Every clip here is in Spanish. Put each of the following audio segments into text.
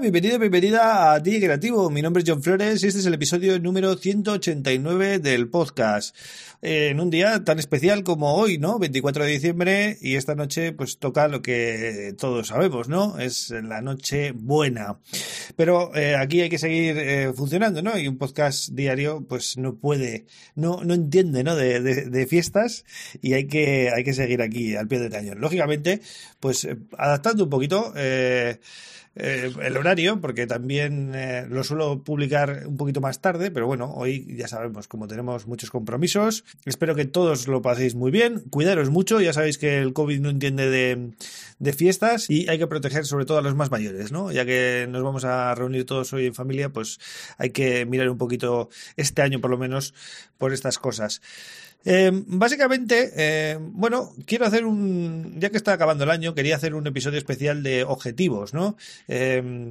Hola, bienvenido, bienvenida a DJ Creativo. Mi nombre es John Flores y este es el episodio número 189 del podcast. Eh, en un día tan especial como hoy, ¿no? 24 de diciembre y esta noche pues toca lo que todos sabemos, ¿no? Es la noche buena. Pero eh, aquí hay que seguir eh, funcionando, ¿no? Y un podcast diario pues no puede, no, no entiende, ¿no? De, de, de fiestas y hay que, hay que seguir aquí al pie del cañón. Lógicamente, pues adaptando un poquito, eh, el horario, porque también eh, lo suelo publicar un poquito más tarde, pero bueno, hoy ya sabemos, como tenemos muchos compromisos, espero que todos lo paséis muy bien, cuidaros mucho, ya sabéis que el COVID no entiende de, de fiestas y hay que proteger sobre todo a los más mayores, ¿no? Ya que nos vamos a reunir todos hoy en familia, pues hay que mirar un poquito este año por lo menos por estas cosas. Eh, básicamente, eh, bueno, quiero hacer un, ya que está acabando el año, quería hacer un episodio especial de objetivos, ¿no? Eh,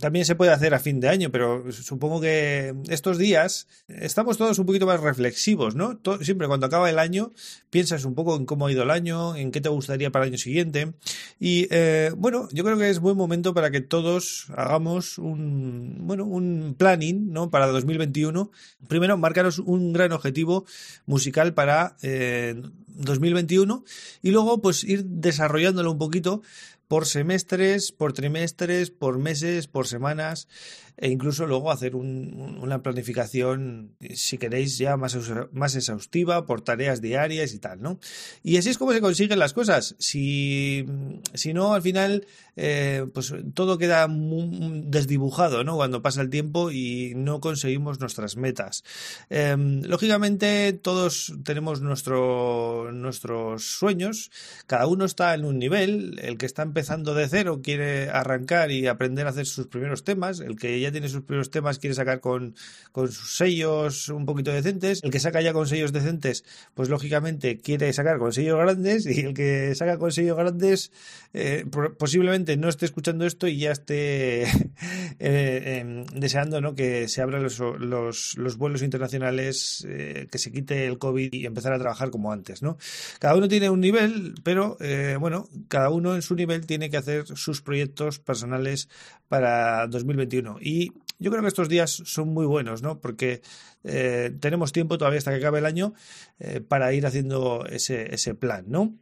también se puede hacer a fin de año, pero supongo que estos días estamos todos un poquito más reflexivos, ¿no? Siempre cuando acaba el año piensas un poco en cómo ha ido el año, en qué te gustaría para el año siguiente y eh, bueno, yo creo que es buen momento para que todos hagamos un, bueno, un planning, ¿no? Para 2021. Primero, marcaros un gran objetivo musical para eh, 2021 y luego pues ir desarrollándolo un poquito por semestres, por trimestres, por meses, por semanas e incluso luego hacer un, una planificación, si queréis, ya más, más exhaustiva por tareas diarias y tal, ¿no? Y así es como se consiguen las cosas. Si, si no, al final, eh, pues todo queda desdibujado, ¿no? Cuando pasa el tiempo y no conseguimos nuestras metas. Eh, lógicamente, todos tenemos nuestro, nuestros sueños, cada uno está en un nivel, el que está empezando de cero quiere arrancar y aprender a hacer sus primeros temas, el que ya tiene sus primeros temas quiere sacar con, con sus sellos un poquito decentes. El que saca ya con sellos decentes, pues lógicamente quiere sacar con sellos grandes y el que saca con sellos grandes eh, posiblemente no esté escuchando esto y ya esté eh, eh, deseando ¿no? que se abran los, los, los vuelos internacionales, eh, que se quite el COVID y empezar a trabajar como antes. ¿no? Cada uno tiene un nivel, pero bueno, cada uno en su nivel tiene que hacer sus proyectos personales para 2021. Y yo creo que estos días son muy buenos, ¿no? Porque eh, tenemos tiempo todavía hasta que acabe el año eh, para ir haciendo ese, ese plan, ¿no?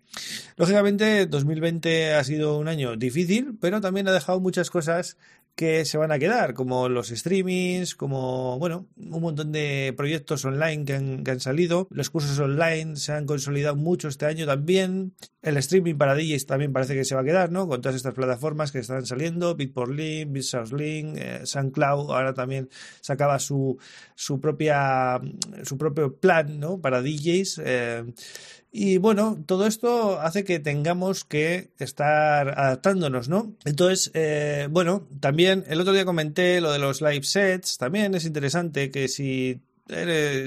Lógicamente, 2020 ha sido un año difícil, pero también ha dejado muchas cosas que se van a quedar, como los streamings, como, bueno, un montón de proyectos online que han, que han, salido. Los cursos online se han consolidado mucho este año también. El streaming para DJs también parece que se va a quedar, ¿no? Con todas estas plataformas que están saliendo, Bitportlink, BitSourcelink, eh, SoundCloud, ahora también sacaba su, su propia, su propio plan, ¿no? Para DJs. Eh, y bueno, todo esto hace que tengamos que estar adaptándonos, ¿no? Entonces, eh, bueno, también el otro día comenté lo de los live sets, también es interesante que si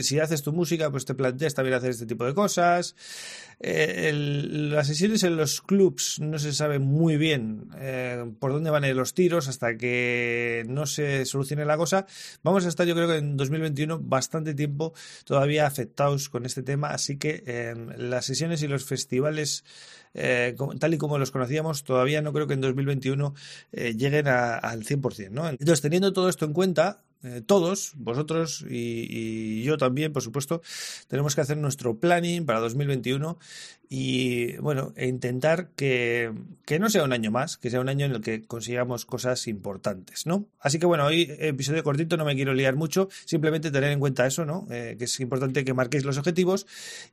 si haces tu música, pues te planteas también hacer este tipo de cosas. Eh, las sesiones en los clubs no se sabe muy bien eh, por dónde van a ir los tiros hasta que no se solucione la cosa. Vamos a estar, yo creo que en 2021, bastante tiempo todavía afectados con este tema, así que eh, las sesiones y los festivales. Tal y como los conocíamos, todavía no creo que en 2021 eh, lleguen al 100%. ¿no? Entonces, teniendo todo esto en cuenta, eh, todos, vosotros y, y, yo también, por supuesto, tenemos que hacer nuestro planning para 2021 y, bueno, e intentar que, que, no sea un año más, que sea un año en el que consigamos cosas importantes, ¿no? Así que, bueno, hoy episodio cortito, no me quiero liar mucho, simplemente tener en cuenta eso, ¿no? Eh, que es importante que marquéis los objetivos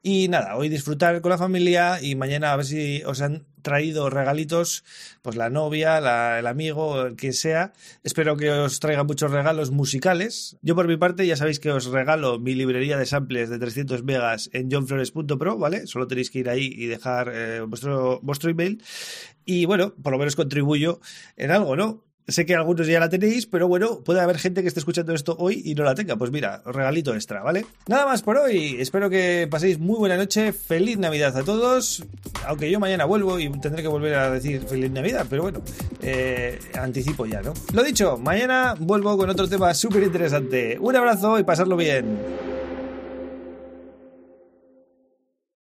y nada, hoy disfrutar con la familia y mañana a ver si os han traído regalitos, pues la novia, la, el amigo, el que sea. Espero que os traiga muchos regalos musicales. Yo por mi parte ya sabéis que os regalo mi librería de samples de 300 megas en johnflores.pro, ¿vale? Solo tenéis que ir y dejar eh, vuestro, vuestro email. Y bueno, por lo menos contribuyo en algo, ¿no? Sé que algunos ya la tenéis, pero bueno, puede haber gente que esté escuchando esto hoy y no la tenga. Pues mira, regalito extra, ¿vale? Nada más por hoy. Espero que paséis muy buena noche. Feliz Navidad a todos. Aunque yo mañana vuelvo y tendré que volver a decir feliz Navidad, pero bueno, eh, anticipo ya, ¿no? Lo dicho, mañana vuelvo con otro tema súper interesante. Un abrazo y pasarlo bien.